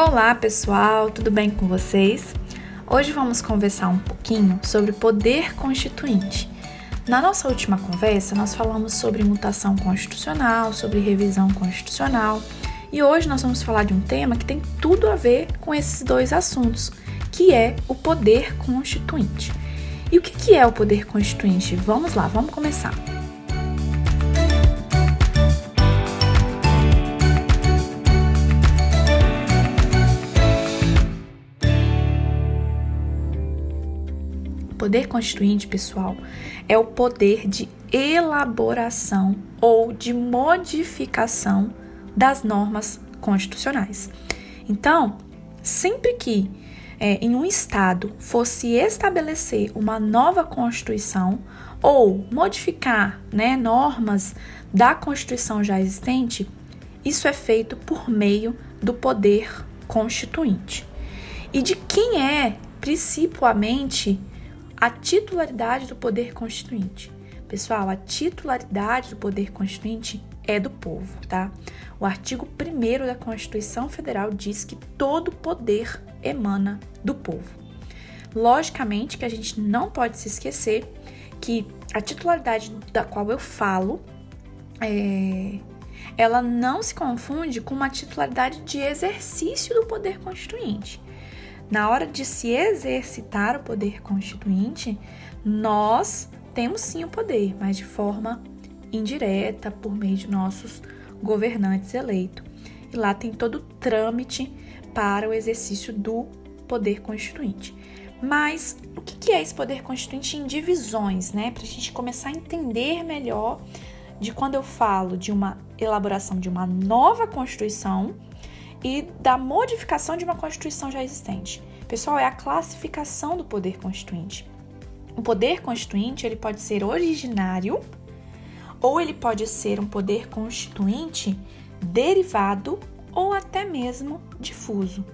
Olá pessoal, tudo bem com vocês? Hoje vamos conversar um pouquinho sobre poder constituinte. Na nossa última conversa, nós falamos sobre mutação constitucional, sobre revisão constitucional, e hoje nós vamos falar de um tema que tem tudo a ver com esses dois assuntos, que é o poder constituinte. E o que é o poder constituinte? Vamos lá, vamos começar. Poder constituinte, pessoal, é o poder de elaboração ou de modificação das normas constitucionais. Então, sempre que é, em um Estado fosse estabelecer uma nova Constituição ou modificar né, normas da Constituição já existente, isso é feito por meio do poder constituinte. E de quem é, principalmente, a titularidade do poder constituinte. Pessoal, a titularidade do poder constituinte é do povo, tá? O artigo 1 da Constituição Federal diz que todo poder emana do povo. Logicamente que a gente não pode se esquecer que a titularidade da qual eu falo é, ela não se confunde com uma titularidade de exercício do poder constituinte. Na hora de se exercitar o poder constituinte, nós temos sim o poder, mas de forma indireta, por meio de nossos governantes eleitos. E lá tem todo o trâmite para o exercício do poder constituinte. Mas o que é esse poder constituinte em divisões, né? Para a gente começar a entender melhor de quando eu falo de uma elaboração de uma nova Constituição e da modificação de uma Constituição já existente. Pessoal, é a classificação do poder constituinte. O poder constituinte ele pode ser originário ou ele pode ser um poder constituinte derivado ou até mesmo difuso.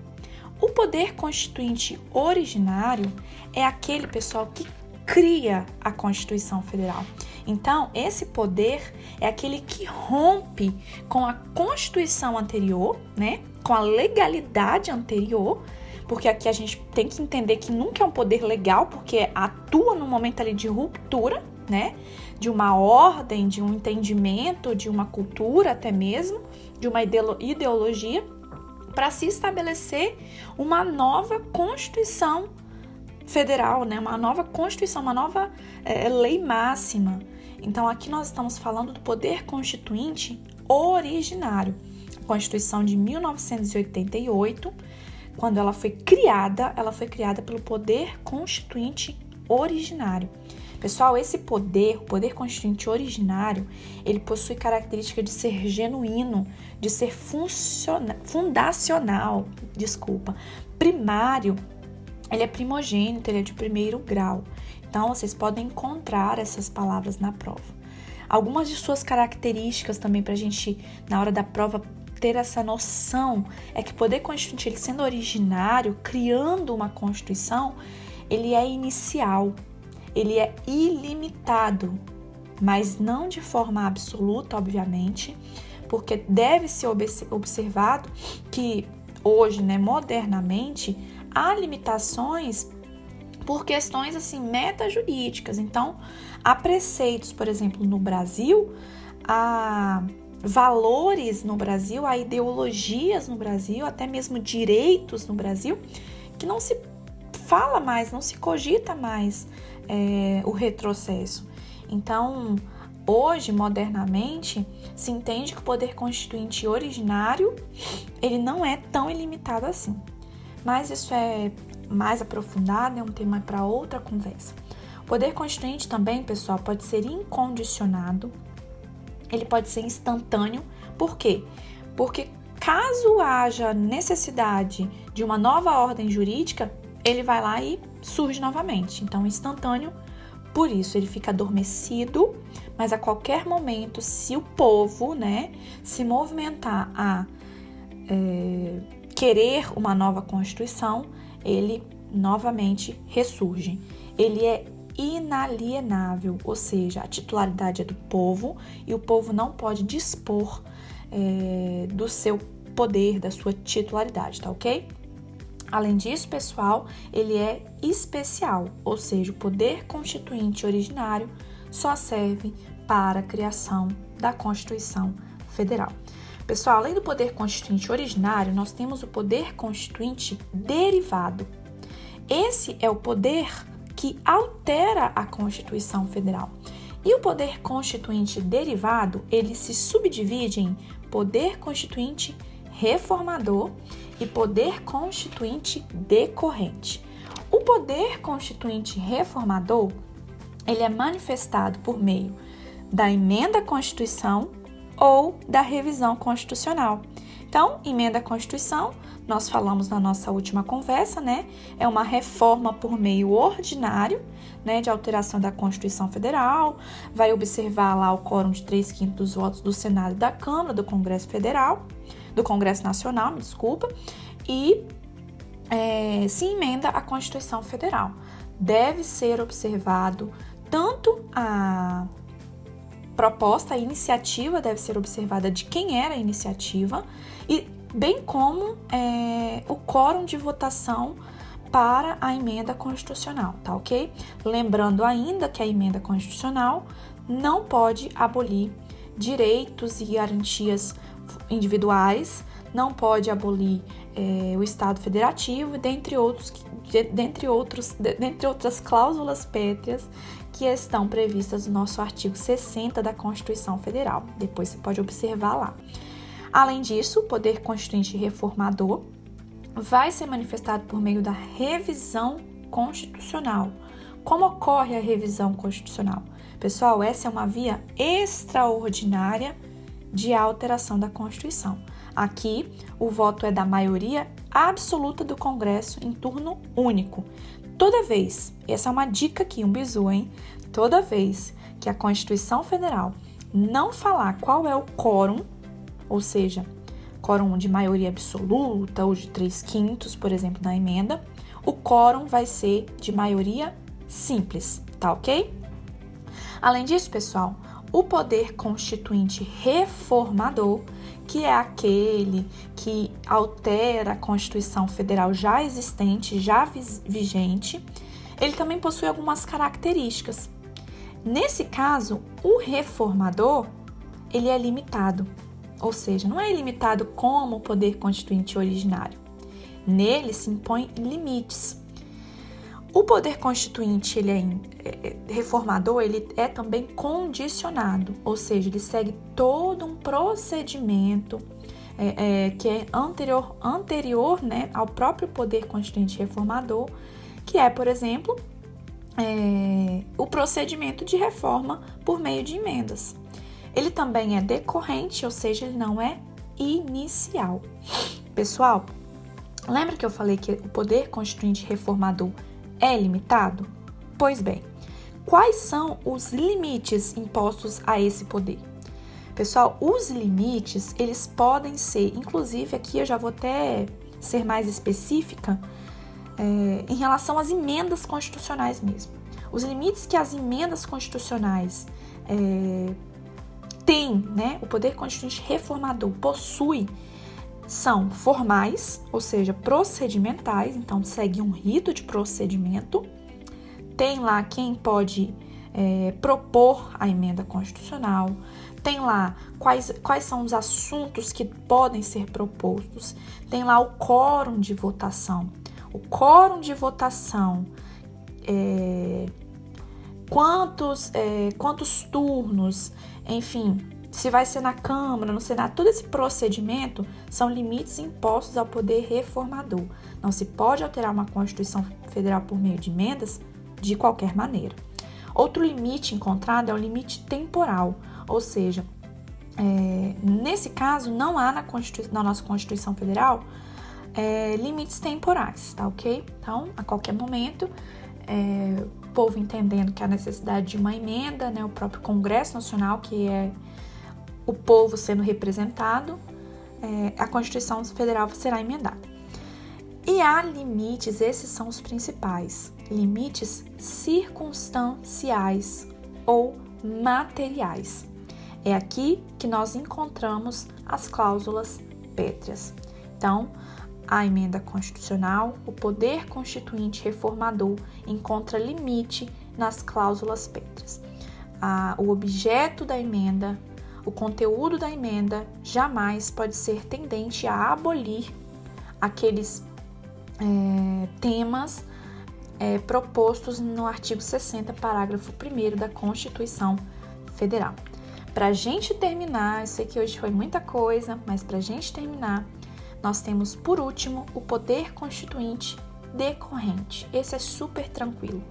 O poder constituinte originário é aquele pessoal que cria a Constituição Federal. Então, esse poder é aquele que rompe com a Constituição anterior, né? Com a legalidade anterior, porque aqui a gente tem que entender que nunca é um poder legal, porque atua no momento ali de ruptura, né? De uma ordem, de um entendimento, de uma cultura até mesmo, de uma ideologia, para se estabelecer uma nova Constituição federal, né? Uma nova Constituição, uma nova é, lei máxima. Então aqui nós estamos falando do poder constituinte originário. Constituição de 1988, quando ela foi criada, ela foi criada pelo poder constituinte originário. Pessoal, esse poder, o poder constituinte originário, ele possui característica de ser genuíno, de ser fundacional, desculpa, primário. Ele é primogênito, ele é de primeiro grau. Então, vocês podem encontrar essas palavras na prova. Algumas de suas características também para a gente, na hora da prova, ter essa noção é que poder constituinte, ele sendo originário, criando uma constituição, ele é inicial, ele é ilimitado, mas não de forma absoluta, obviamente, porque deve ser observado que hoje, né, modernamente, há limitações por questões assim metajurídicas. Então, há preceitos, por exemplo, no Brasil, há valores no Brasil, há ideologias no Brasil, até mesmo direitos no Brasil, que não se fala mais, não se cogita mais é, o retrocesso. Então, hoje, modernamente, se entende que o poder constituinte originário ele não é tão ilimitado assim. Mas isso é mais aprofundado, é um tema para outra conversa. O poder constituinte também, pessoal, pode ser incondicionado, ele pode ser instantâneo. Por quê? Porque caso haja necessidade de uma nova ordem jurídica, ele vai lá e surge novamente. Então, instantâneo, por isso ele fica adormecido, mas a qualquer momento, se o povo, né, se movimentar a é, querer uma nova constituição, ele novamente ressurge. Ele é inalienável, ou seja, a titularidade é do povo e o povo não pode dispor é, do seu poder, da sua titularidade, tá ok? Além disso, pessoal, ele é especial, ou seja, o poder constituinte originário só serve para a criação da Constituição Federal. Pessoal, além do poder constituinte originário, nós temos o poder constituinte derivado. Esse é o poder que altera a Constituição Federal. E o poder constituinte derivado, ele se subdivide em poder constituinte reformador e poder constituinte decorrente. O poder constituinte reformador, ele é manifestado por meio da emenda à Constituição ou da revisão constitucional. Então, emenda à Constituição, nós falamos na nossa última conversa, né? É uma reforma por meio ordinário, né, de alteração da Constituição Federal, vai observar lá o quórum de 3 quintos dos votos do Senado e da Câmara, do Congresso Federal, do Congresso Nacional, me desculpa, e é, se emenda a Constituição Federal. Deve ser observado tanto a proposta, a iniciativa deve ser observada de quem era a iniciativa e bem como é, o quórum de votação para a emenda constitucional, tá ok? Lembrando ainda que a emenda constitucional não pode abolir direitos e garantias individuais, não pode abolir é, o Estado federativo, dentre outros, dentre outros, dentre outras cláusulas pétreas que estão previstas no nosso artigo 60 da Constituição Federal. Depois você pode observar lá. Além disso, o poder constituinte reformador vai ser manifestado por meio da revisão constitucional. Como ocorre a revisão constitucional? Pessoal, essa é uma via extraordinária de alteração da Constituição. Aqui, o voto é da maioria absoluta do Congresso em turno único. Toda vez, essa é uma dica aqui, um bizu, hein? Toda vez que a Constituição Federal não falar qual é o quórum, ou seja, quórum de maioria absoluta ou de 3 quintos, por exemplo, na emenda, o quórum vai ser de maioria simples, tá ok? Além disso, pessoal, o poder constituinte reformador, que é aquele que altera a Constituição Federal já existente, já vigente, ele também possui algumas características. Nesse caso, o reformador, ele é limitado ou seja, não é ilimitado como o poder constituinte originário. Nele se impõem limites. O poder constituinte, ele é, é, é reformador, ele é também condicionado, ou seja, ele segue todo um procedimento é, é, que é anterior, anterior né, ao próprio poder constituinte reformador, que é, por exemplo, é, o procedimento de reforma por meio de emendas. Ele também é decorrente, ou seja, ele não é inicial. Pessoal, lembra que eu falei que o poder constituinte reformador é limitado? Pois bem, quais são os limites impostos a esse poder? Pessoal, os limites, eles podem ser, inclusive aqui eu já vou até ser mais específica, é, em relação às emendas constitucionais mesmo. Os limites que as emendas constitucionais é, tem, né, o poder constituinte reformador possui são formais, ou seja, procedimentais, então segue um rito de procedimento. Tem lá quem pode é, propor a emenda constitucional, tem lá quais, quais são os assuntos que podem ser propostos, tem lá o quórum de votação. O quórum de votação, é, quantos, é, quantos turnos, enfim, se vai ser na Câmara, no Senado, todo esse procedimento são limites impostos ao poder reformador. Não se pode alterar uma Constituição Federal por meio de emendas de qualquer maneira. Outro limite encontrado é o limite temporal, ou seja, é, nesse caso não há na, na nossa Constituição Federal é, limites temporais, tá ok? Então, a qualquer momento, é, povo entendendo que há necessidade de uma emenda, né, o próprio Congresso Nacional, que é o povo sendo representado, é, a Constituição Federal será emendada. E há limites, esses são os principais: limites circunstanciais ou materiais. É aqui que nós encontramos as cláusulas pétreas. Então, a emenda constitucional, o poder constituinte reformador encontra limite nas cláusulas pétreas. o objeto da emenda, o conteúdo da emenda jamais pode ser tendente a abolir aqueles é, temas é, propostos no artigo 60, parágrafo 1 da Constituição Federal. Para a gente terminar, eu sei que hoje foi muita coisa, mas para a gente terminar, nós temos por último o poder constituinte decorrente. Esse é super tranquilo.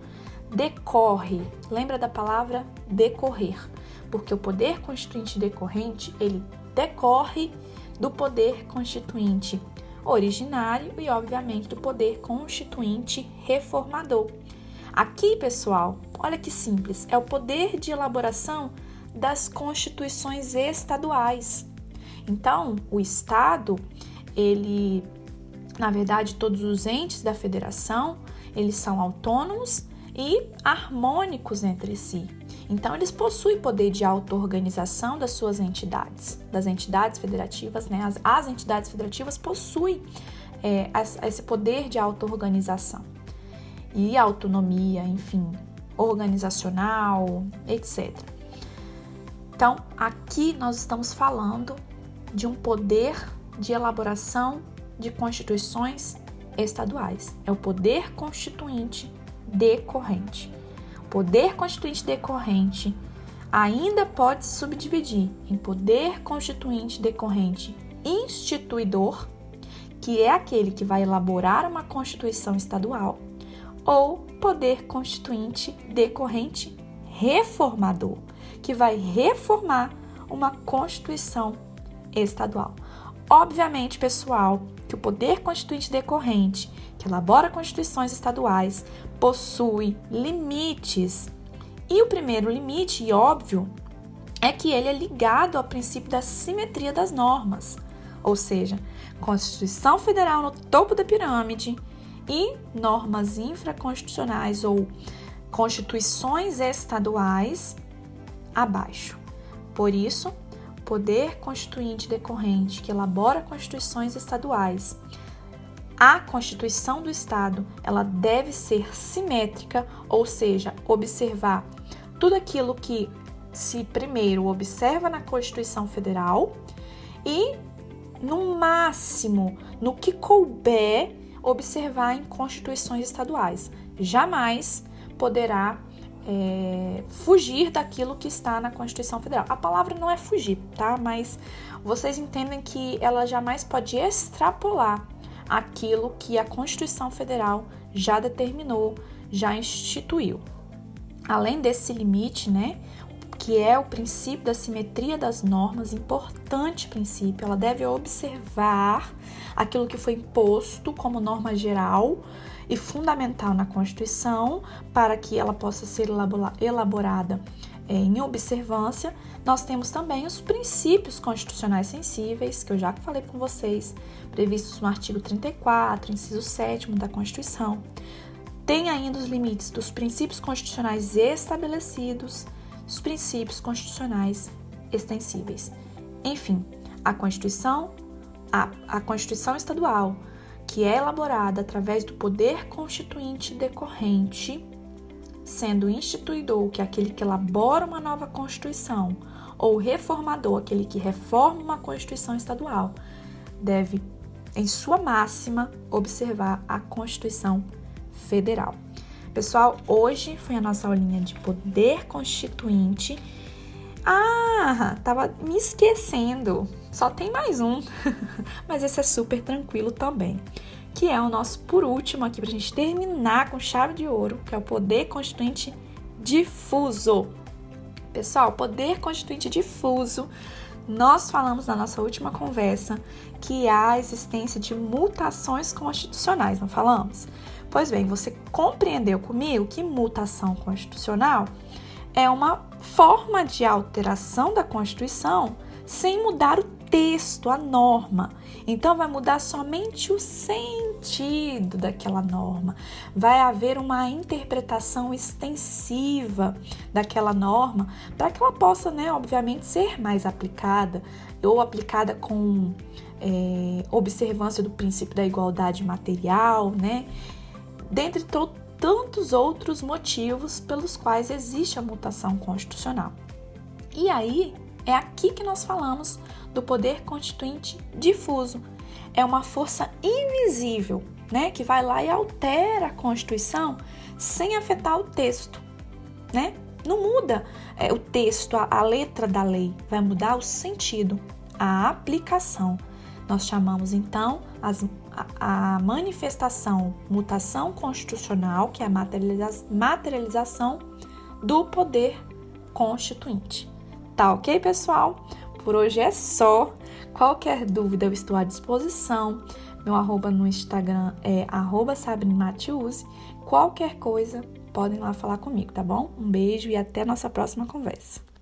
Decorre, lembra da palavra decorrer, porque o poder constituinte decorrente ele decorre do poder constituinte originário e, obviamente, do poder constituinte reformador. Aqui, pessoal, olha que simples, é o poder de elaboração das constituições estaduais. Então, o Estado, ele, na verdade, todos os entes da federação, eles são autônomos e harmônicos entre si. Então, eles possuem poder de auto-organização das suas entidades, das entidades federativas, né? As, as entidades federativas possuem é, esse poder de auto-organização e autonomia, enfim, organizacional, etc. Então, aqui nós estamos falando de um poder de elaboração de constituições estaduais. É o poder constituinte decorrente poder constituinte decorrente ainda pode se subdividir em poder constituinte decorrente instituidor, que é aquele que vai elaborar uma constituição estadual, ou poder constituinte decorrente reformador, que vai reformar uma constituição estadual. Obviamente, pessoal, que o poder constituinte decorrente, que elabora constituições estaduais, possui limites. E o primeiro limite, e óbvio, é que ele é ligado ao princípio da simetria das normas, ou seja, Constituição Federal no topo da pirâmide e normas infraconstitucionais ou constituições estaduais abaixo. Por isso, poder constituinte decorrente que elabora constituições estaduais a Constituição do Estado, ela deve ser simétrica, ou seja, observar tudo aquilo que se primeiro observa na Constituição Federal e no máximo, no que couber, observar em constituições estaduais. Jamais poderá é, fugir daquilo que está na Constituição Federal. A palavra não é fugir, tá? Mas vocês entendem que ela jamais pode extrapolar aquilo que a Constituição Federal já determinou, já instituiu. Além desse limite, né, que é o princípio da simetria das normas, importante princípio, ela deve observar aquilo que foi imposto como norma geral e fundamental na Constituição para que ela possa ser elaborada é, em observância, nós temos também os princípios constitucionais sensíveis, que eu já falei com vocês, previstos no artigo 34, inciso 7 da Constituição. Tem ainda os limites dos princípios constitucionais estabelecidos, os princípios constitucionais extensíveis. Enfim, a Constituição, a, a Constituição Estadual, que é elaborada através do poder constituinte decorrente sendo instituidor, que é aquele que elabora uma nova Constituição, ou reformador, aquele que reforma uma Constituição estadual, deve, em sua máxima, observar a Constituição Federal. Pessoal, hoje foi a nossa aulinha de poder constituinte. Ah, tava me esquecendo. Só tem mais um, mas esse é super tranquilo também que é o nosso por último aqui, para a gente terminar com chave de ouro, que é o poder constituinte difuso. Pessoal, poder constituinte difuso, nós falamos na nossa última conversa que há a existência de mutações constitucionais, não falamos? Pois bem, você compreendeu comigo que mutação constitucional é uma forma de alteração da Constituição sem mudar o texto, a norma. Então vai mudar somente o sentido daquela norma. Vai haver uma interpretação extensiva daquela norma para que ela possa, né, obviamente, ser mais aplicada ou aplicada com é, observância do princípio da igualdade material, né? Dentre tantos outros motivos pelos quais existe a mutação constitucional. E aí é aqui que nós falamos do poder constituinte difuso. É uma força invisível, né, que vai lá e altera a Constituição sem afetar o texto, né? Não muda é, o texto, a, a letra da lei, vai mudar o sentido, a aplicação. Nós chamamos então as, a, a, manifestação, mutação constitucional, que é a materializa, materialização do poder constituinte. Tá ok, pessoal? Por hoje é só. Qualquer dúvida, eu estou à disposição. Meu arroba no Instagram é arroba Qualquer coisa, podem lá falar comigo, tá bom? Um beijo e até nossa próxima conversa.